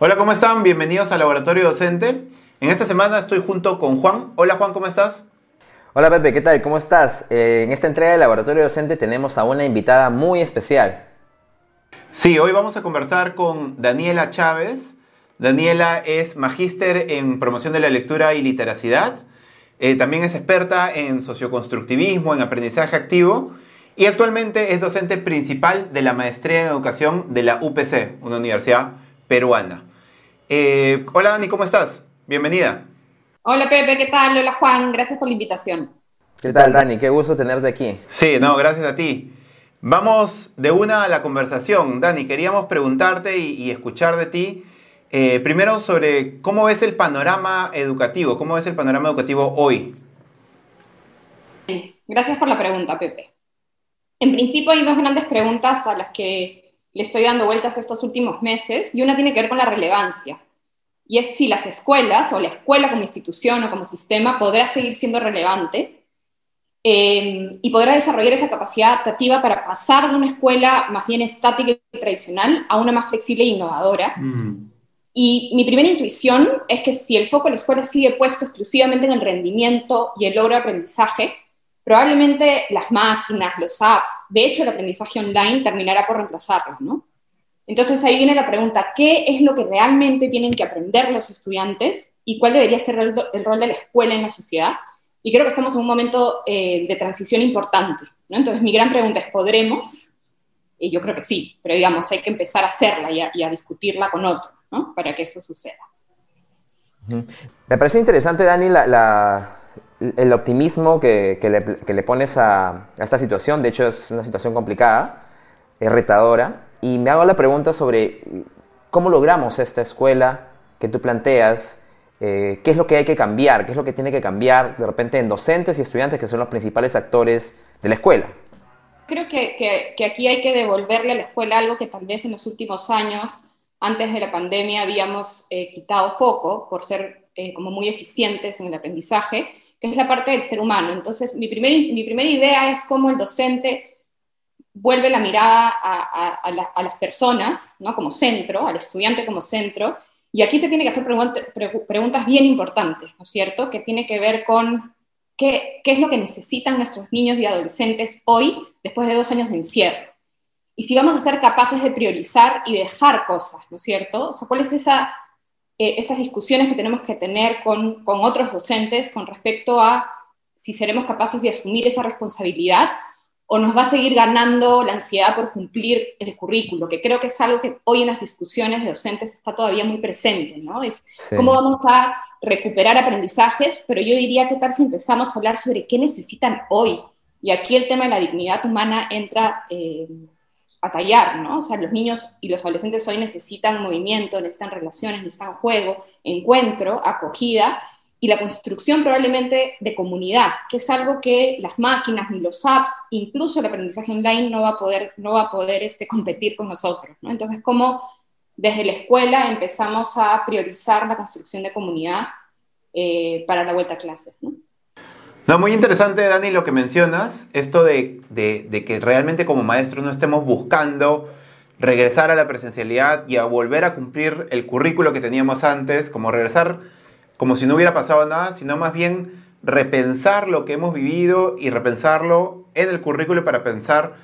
Hola, ¿cómo están? Bienvenidos al Laboratorio Docente. En esta semana estoy junto con Juan. Hola Juan, ¿cómo estás? Hola Pepe, ¿qué tal? ¿Cómo estás? Eh, en esta entrega del Laboratorio Docente tenemos a una invitada muy especial. Sí, hoy vamos a conversar con Daniela Chávez. Daniela es magíster en promoción de la lectura y literacidad. Eh, también es experta en socioconstructivismo, en aprendizaje activo y actualmente es docente principal de la maestría en educación de la UPC, una universidad peruana. Eh, hola Dani, ¿cómo estás? Bienvenida. Hola Pepe, ¿qué tal? Hola Juan, gracias por la invitación. ¿Qué tal Dani? Qué gusto tenerte aquí. Sí, no, gracias a ti. Vamos de una a la conversación. Dani, queríamos preguntarte y, escuchar de ti eh, primero sobre cómo ves el panorama educativo, cómo ves el panorama educativo hoy. Gracias por la pregunta, Pepe. En principio hay dos grandes preguntas a las que le estoy dando vueltas estos últimos meses, y una tiene que ver con la relevancia. Y es si las escuelas, o la escuela como institución o como sistema, podrá seguir siendo relevante eh, y podrá desarrollar esa capacidad adaptativa para pasar de una escuela más bien estática y tradicional a una más flexible e innovadora. Mm. Y mi primera intuición es que si el foco de la escuela sigue puesto exclusivamente en el rendimiento y el logro de aprendizaje, probablemente las máquinas, los apps, de hecho el aprendizaje online terminará por reemplazarlos, ¿no? Entonces ahí viene la pregunta, ¿qué es lo que realmente tienen que aprender los estudiantes y cuál debería ser el, rol de la escuela en la sociedad? Y creo que estamos en un momento eh, de transición importante, ¿no? Entonces mi gran pregunta es, ¿podremos? Y yo creo que sí, pero digamos, hay que empezar a hacerla y a, discutirla con otros, ¿no? Para que eso suceda. Me parece interesante, Dani, la el optimismo que, le, pones a, esta situación, de hecho es una situación complicada, es retadora, y me hago la pregunta sobre cómo logramos esta escuela que tú planteas, eh, qué es lo que hay que cambiar, qué es lo que tiene que cambiar de repente en docentes y estudiantes que son los principales actores de la escuela. Creo que, aquí hay que devolverle a la escuela algo que tal vez en los últimos años, antes de la pandemia, habíamos eh, quitado foco por ser eh, como muy eficientes en el aprendizaje, que es la parte del ser humano. Entonces, mi, primer, mi primera idea es cómo el docente vuelve la mirada a, las personas, ¿no? Como centro, al estudiante como centro, y aquí se tiene que hacer preguntas bien importantes, ¿no es cierto? Que tiene que ver con qué, qué es lo que necesitan nuestros niños y adolescentes hoy, después de dos años de encierro. Y si vamos a ser capaces de priorizar y dejar cosas, ¿no es cierto? O sea, ¿cuál es esa eh, esas discusiones que tenemos que tener con, con otros docentes con respecto a si seremos capaces de asumir esa responsabilidad o nos va a seguir ganando la ansiedad por cumplir el currículo, que creo que es algo que hoy en las discusiones de docentes está todavía muy presente, ¿no? Es cómo vamos a recuperar aprendizajes, pero yo diría que tal si empezamos a hablar sobre qué necesitan hoy. Y aquí el tema de la dignidad humana entra eh, a tallar, ¿no? O sea, los niños y los adolescentes hoy necesitan movimiento, necesitan relaciones, necesitan juego, encuentro, acogida y la construcción probablemente de comunidad, que es algo que las máquinas ni los apps, incluso el aprendizaje online no va a poder, no va a poder este, competir con nosotros, ¿no? Entonces, ¿cómo desde la escuela empezamos a priorizar la construcción de comunidad eh, para la vuelta a clases, ¿no? No, muy interesante, Dani, lo que mencionas, esto de, que realmente como maestros no estemos buscando regresar a la presencialidad y a volver a cumplir el currículo que teníamos antes, como regresar como si no hubiera pasado nada, sino más bien repensar lo que hemos vivido y repensarlo en el currículo para pensar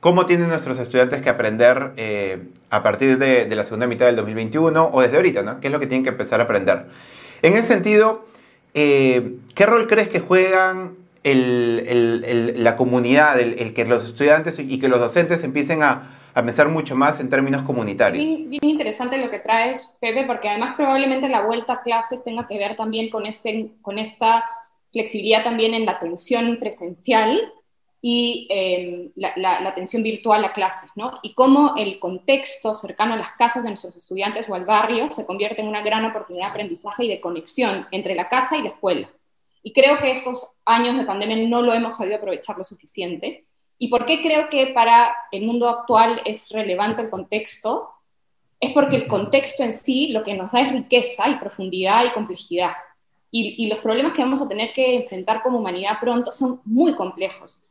cómo tienen nuestros estudiantes que aprender eh, a partir de, de, la segunda mitad del 2021 o desde ahorita, ¿no? ¿Qué es lo que tienen que empezar a aprender? En ese sentido, eh, ¿qué rol crees que juegan la comunidad, el, que los estudiantes y que los docentes empiecen a, pensar mucho más en términos comunitarios? Bien, interesante lo que traes, Pepe, porque además probablemente la vuelta a clases tenga que ver también con, este, con esta flexibilidad también en la atención presencial y em, la, atención virtual a clases, ¿no? Y cómo el contexto cercano a las casas de nuestros estudiantes o al barrio se convierte en una gran oportunidad de aprendizaje y de conexión entre la casa y la escuela. Y creo que estos años de pandemia no lo hemos sabido aprovechar lo suficiente. ¿Y por qué creo que para el mundo actual es relevante el contexto? Es porque el contexto en sí lo que nos da es riqueza y profundidad y complejidad. y los problemas que vamos a tener que enfrentar como humanidad pronto son muy complejos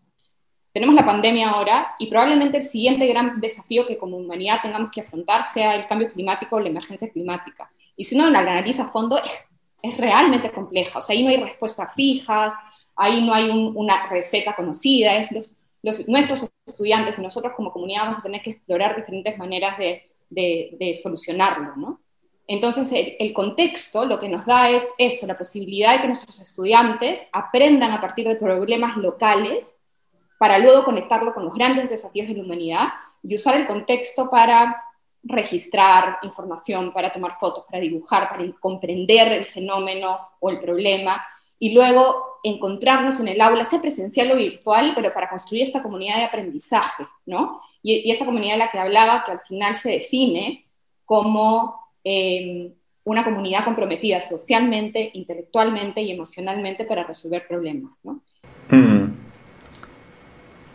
tenemos la pandemia ahora y probablemente el siguiente gran desafío que como humanidad tengamos que afrontar sea el cambio climático o la emergencia climática. Y si uno la analiza a fondo, es, es realmente compleja. O sea, ahí no hay respuestas fijas, ahí no hay una receta conocida, es los, nuestros estudiantes y nosotros como comunidad vamos a tener que explorar diferentes maneras de, de, solucionarlo, ¿no? Entonces, el, contexto lo que nos da es eso, la posibilidad de que nuestros estudiantes aprendan a partir de problemas locales para luego conectarlo con los grandes desafíos de la humanidad y usar el contexto para registrar información, para tomar fotos, para dibujar, para comprender el fenómeno o el problema y luego encontrarnos en el aula, sea presencial o virtual, pero para construir esta comunidad de aprendizaje, ¿no? Y, esa comunidad de la que hablaba, que al final se define como em, una comunidad comprometida socialmente, intelectualmente y emocionalmente para resolver problemas, ¿no? Mm.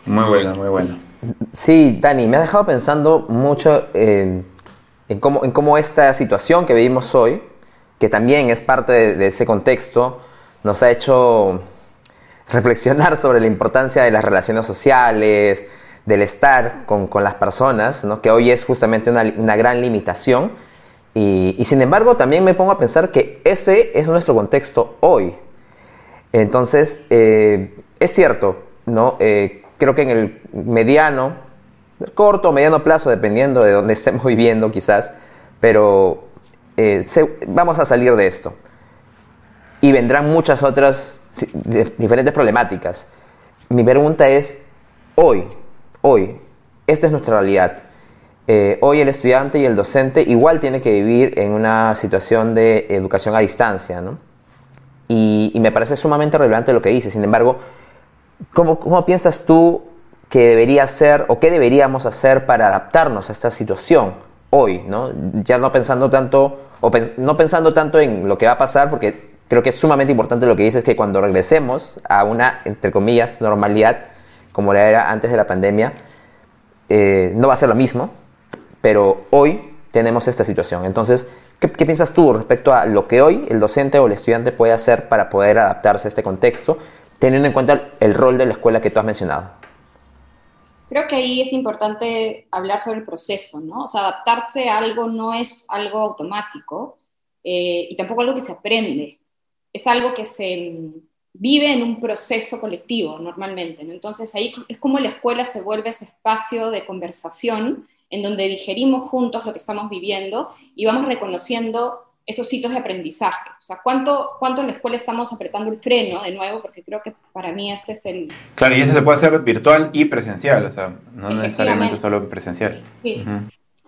Muy bueno, muy bueno. Sí, Dani, me ha dejado pensando mucho en, cómo, en cómo esta situación que vivimos hoy, que también es parte de ese contexto, nos ha hecho reflexionar sobre la importancia de las relaciones sociales, del estar con, las personas, ¿no? que hoy es justamente una, gran limitación. Y, sin embargo, también me pongo a pensar que ese es nuestro contexto hoy. Entonces, eh, es cierto, ¿no? Eh, creo que en el mediano, corto o mediano plazo, dependiendo de dónde estemos viviendo quizás, pero eh, vamos a salir de esto y vendrán muchas otras diferentes problemáticas. Mi pregunta es, hoy, hoy, esta es nuestra realidad. Eh, hoy el estudiante y el docente igual tiene que vivir en una situación de educación a distancia, ¿no? Y, me parece sumamente relevante lo que dice. Sin embargo, ¿cómo, ¿cómo, piensas tú que debería ser o qué deberíamos hacer para adaptarnos a esta situación hoy, ¿no? Ya no pensando tanto, o no pensando tanto en lo que va a pasar, porque creo que es sumamente importante lo que dices, que cuando regresemos a una, entre comillas, normalidad, como la era antes de la pandemia, eh, no va a ser lo mismo, pero hoy tenemos esta situación. Entonces, ¿qué, piensas tú respecto a lo que hoy el docente o el estudiante puede hacer para poder adaptarse a este contexto, teniendo en cuenta el rol de la escuela que tú has mencionado? Creo que ahí es importante hablar sobre el proceso, ¿no? O sea, adaptarse a algo no es algo automático eh, y tampoco algo que se aprende es algo que se vive en un proceso colectivo normalmente. Entonces ahí es como la escuela se vuelve ese espacio de conversación en donde digerimos juntos lo que estamos viviendo y vamos reconociendo esos sitios de aprendizaje. O sea, ¿cuánto, ¿cuánto en la escuela estamos apretando el freno de nuevo? Porque creo que para mí este es el... Claro, y ese se puede hacer virtual y presencial, o sea, no necesariamente solo presencial. Sí.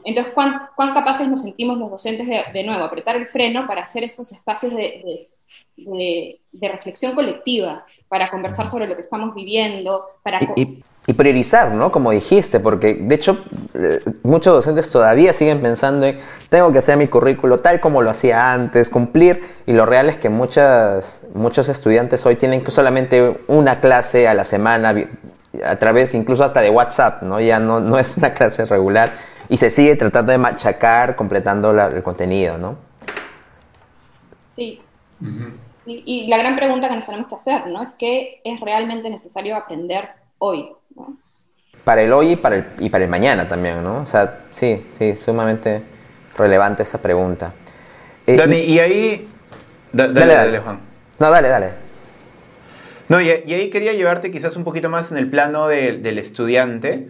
Entonces, ¿cuán, ¿cuán, capaces nos sentimos los docentes de, de, nuevo apretar el freno para hacer estos espacios de de, reflexión colectiva, para conversar sobre lo que estamos viviendo, para... Y, priorizar, ¿no? Como dijiste, porque de hecho eh, muchos docentes todavía siguen pensando en, tengo que hacer mi currículo tal como lo hacía antes, cumplir, y lo real es que muchas, muchos estudiantes hoy tienen solamente una clase a la semana, a través incluso hasta de WhatsApp, ¿no? Ya no, no es una clase regular, y se sigue tratando de machacar, completando el contenido, ¿no? Sí y, la gran pregunta que nos tenemos que hacer, ¿no? Es qué es realmente necesario aprender hoy, Para el hoy y para el, y para el mañana también, ¿no? O sea, sí, sí, sumamente relevante esa pregunta. Eh, Dani, y, ahí... dale, dale, Juan. No, dale, dale. No, y, ahí quería llevarte quizás un poquito más en el plano del estudiante,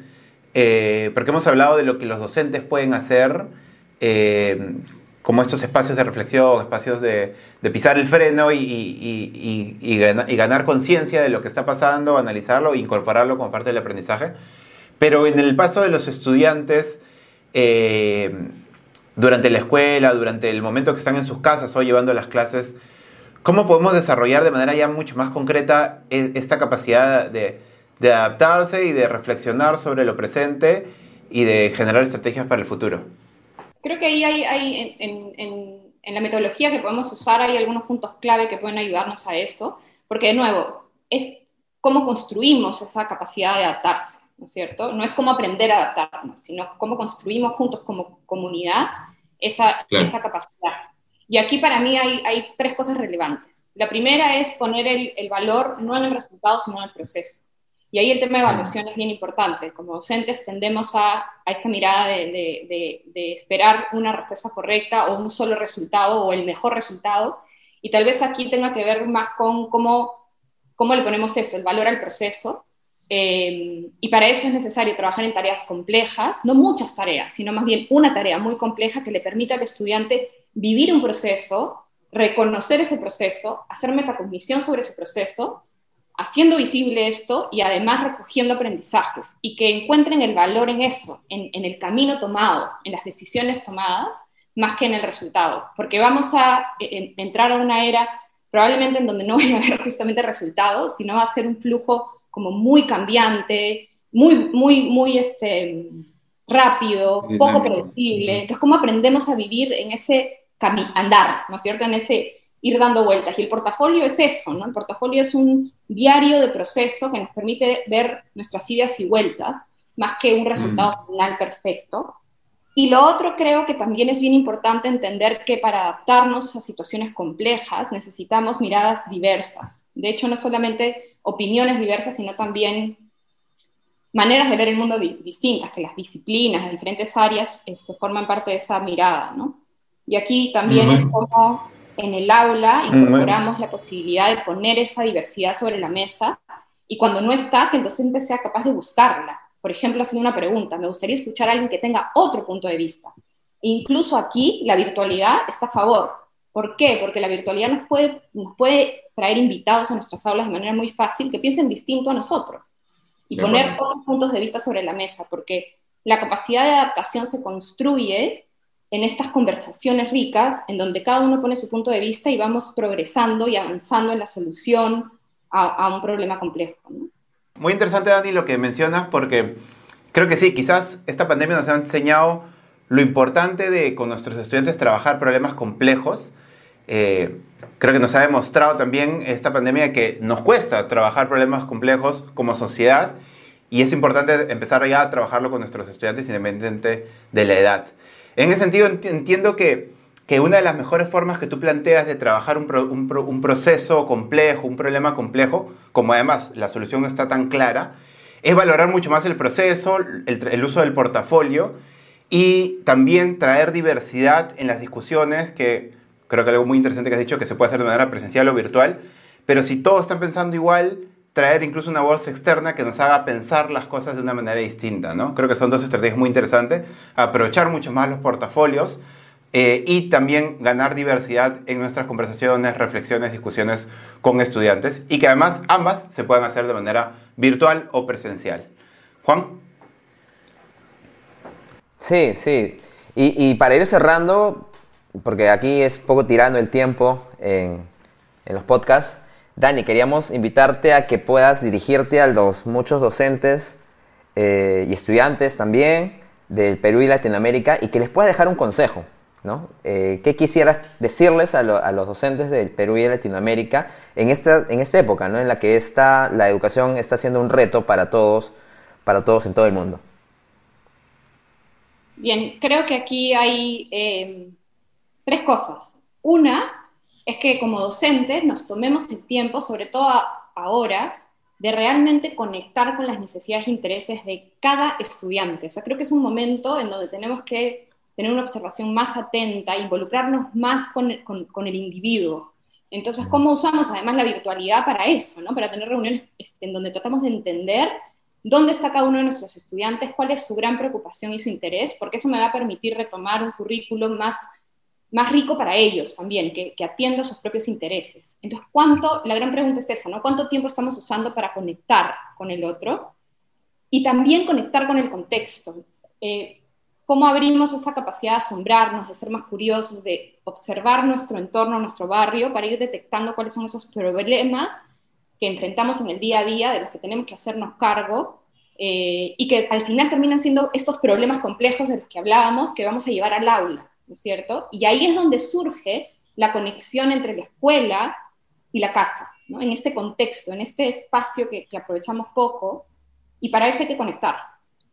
eh, porque hemos hablado de lo que los docentes pueden hacer eh, como estos espacios de reflexión, espacios de, pisar el freno y, ganar, conciencia de lo que está pasando, analizarlo e incorporarlo como parte del aprendizaje. Pero en el paso de los estudiantes, eh, durante la escuela, durante el momento que están en sus casas o llevando las clases, ¿cómo podemos desarrollar de manera ya mucho más concreta e, esta capacidad de, de adaptarse y de reflexionar sobre lo presente y de generar estrategias para el futuro? Creo que ahí hay, en, la metodología que podemos usar hay algunos puntos clave que pueden ayudarnos a eso, porque de nuevo, es cómo construimos esa capacidad de adaptarse, ¿no es cierto? No es cómo aprender a adaptarnos, sino cómo construimos juntos como comunidad esa, esa capacidad. Y aquí para mí hay, hay, tres cosas relevantes. La primera es poner el, el, valor no en el resultado, sino en el proceso. Y ahí el tema de evaluación es bien importante. Como docentes tendemos a, a esta mirada de, de, de, esperar una respuesta correcta o un solo resultado o el mejor resultado. Y tal vez aquí tenga que ver más con cómo, cómo le ponemos eso, el valor al proceso. Eh, y para eso es necesario trabajar en tareas complejas, no muchas tareas, sino más bien una tarea muy compleja que le permita al estudiante vivir un proceso, reconocer ese proceso, hacer metacognición sobre ese proceso haciendo visible esto y además recogiendo aprendizajes y que encuentren el valor en eso, en, el camino tomado, en las decisiones tomadas, más que en el resultado, porque vamos a entrar a una era probablemente en donde no va a haber justamente resultados, sino va a ser un flujo como muy cambiante, muy, muy, muy este, rápido, poco predecible. Entonces, ¿cómo aprendemos a vivir en ese andar, ¿no es cierto? En ese ir dando vueltas. Y el portafolio es eso, ¿no? El portafolio es un diario de proceso que nos permite ver nuestras idas y vueltas, más que un resultado final perfecto. Y lo otro creo que también es bien importante entender que para adaptarnos a situaciones complejas necesitamos miradas diversas. De hecho, no solamente opiniones diversas, sino también maneras de ver el mundo distintas, que las disciplinas, las diferentes áreas este, forman parte de esa mirada, ¿no? Y aquí también es como en el aula mm, incorporamos la posibilidad de poner esa diversidad sobre la mesa y cuando no está, que el docente sea capaz de buscarla. Por ejemplo, haciendo una pregunta, me gustaría escuchar a alguien que tenga otro punto de vista. incluso aquí la virtualidad está a favor. ¿Por qué? Porque la virtualidad nos puede, nos puede traer invitados a nuestras aulas de manera muy fácil que piensen distinto a nosotros y poner otros puntos de vista sobre la mesa, porque la capacidad de adaptación se construye en estas conversaciones ricas en donde cada uno pone su punto de vista y vamos progresando y avanzando en la solución a, un problema complejo. Muy interesante, Dani, lo que mencionas, porque creo que sí, quizás esta pandemia nos ha enseñado lo importante de con nuestros estudiantes trabajar problemas complejos. Eh, creo que nos ha demostrado también esta pandemia que nos cuesta trabajar problemas complejos como sociedad y es importante empezar ya a trabajarlo con nuestros estudiantes independientemente de la edad. En ese sentido, entiendo que, que una de las mejores formas que tú planteas de trabajar un, un, proceso complejo, un problema complejo, como además la solución no está tan clara, es valorar mucho más el proceso, el, el uso del portafolio y también traer diversidad en las discusiones, que creo que algo muy interesante que has dicho, que se puede hacer de manera presencial o virtual, pero si todos están pensando igual, traer incluso una voz externa que nos haga pensar las cosas de una manera distinta, ¿no? Creo que son dos estrategias muy interesantes, aprovechar mucho más los portafolios eh, y también ganar diversidad en nuestras conversaciones, reflexiones, discusiones con estudiantes y que además ambas se puedan hacer de manera virtual o presencial. Juan. Sí, sí. Y, para ir cerrando, porque aquí es poco tirando el tiempo en, en los podcasts, Dani, queríamos invitarte a que puedas dirigirte a los muchos docentes eh, y estudiantes también del Perú y Latinoamérica y que les puedas dejar un consejo, ¿no? Eh, ¿Qué quisieras decirles a, los docentes del Perú y de Latinoamérica en esta, en esta época, ¿no? En la que está, la educación está siendo un reto para todos, para todos en todo el mundo. Bien, creo que aquí hay eh, tres cosas. Una, es que como docentes nos tomemos el tiempo, sobre todo ahora, de realmente conectar con las necesidades e intereses de cada estudiante. O sea, creo que es un momento en donde tenemos que tener una observación más atenta, involucrarnos más con, el individuo. Entonces, ¿cómo usamos además la virtualidad para eso? ¿no? Para tener reuniones este, en donde tratamos de entender dónde está cada uno de nuestros estudiantes, cuál es su gran preocupación y su interés, porque eso me va a permitir retomar un currículo más más rico para ellos también, que, que atienda sus propios intereses. Entonces, ¿cuánto, la gran pregunta es esa, ¿no? ¿Cuánto tiempo estamos usando para conectar con el otro? Y también conectar con el contexto. Eh, ¿Cómo abrimos esa capacidad de asombrarnos, de ser más curiosos, de observar nuestro entorno, nuestro barrio, para ir detectando cuáles son esos problemas que enfrentamos en el día a día, de los que tenemos que hacernos cargo, eh, y que al final terminan siendo estos problemas complejos de los que hablábamos, que vamos a llevar al aula. ¿No es cierto? Y ahí es donde surge la conexión entre la escuela y la casa. En este contexto, en este espacio que, aprovechamos poco, y para eso hay que conectar.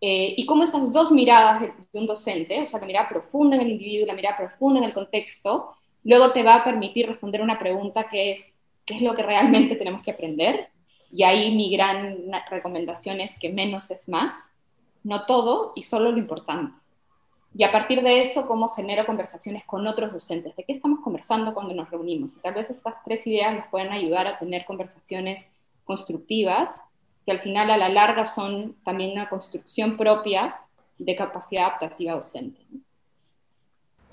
Eh, y cómo esas dos miradas de, un docente, o sea, la mirada profunda en el individuo y la mirada profunda en el contexto, luego te va a permitir responder una pregunta que es, ¿qué es lo que realmente tenemos que aprender? Y ahí mi gran recomendación es que menos es más, no todo y solo lo importante. Y a partir de eso, cómo genero conversaciones con otros docentes. ¿De qué estamos conversando cuando nos reunimos? Y tal vez estas tres ideas nos pueden ayudar a tener conversaciones constructivas, que al final a la larga son también una construcción propia de capacidad adaptativa docente.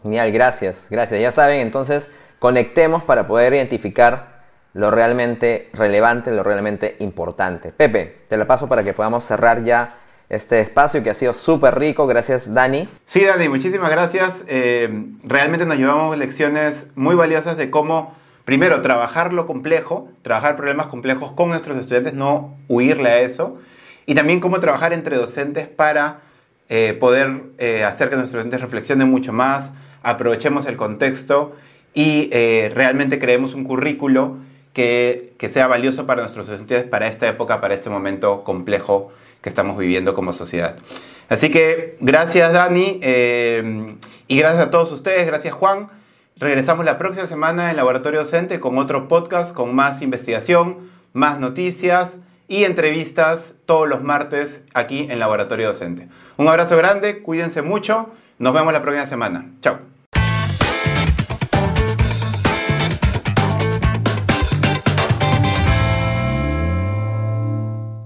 Genial, gracias, gracias. Ya saben, entonces conectemos para poder identificar lo realmente relevante, lo realmente importante. Pepe, te la paso para que podamos cerrar ya este espacio que ha sido súper rico. Gracias, Dani. Sí, Dani, muchísimas gracias. Eh, realmente nos llevamos lecciones muy valiosas de cómo, primero, trabajar lo complejo, trabajar problemas complejos con nuestros estudiantes, no huirle a eso, y también cómo trabajar entre docentes para eh, poder eh, hacer que nuestros estudiantes reflexionen mucho más, aprovechemos el contexto y realmente creemos un currículo que, que sea valioso para nuestros estudiantes para esta época, para este momento complejo que estamos viviendo como sociedad. Así que gracias Dani eh, y gracias a todos ustedes, gracias Juan. Regresamos la próxima semana en Laboratorio Docente con otro podcast, con más investigación, más noticias y entrevistas todos los martes aquí en Laboratorio Docente. Un abrazo grande, cuídense mucho, nos vemos la próxima semana. Chao.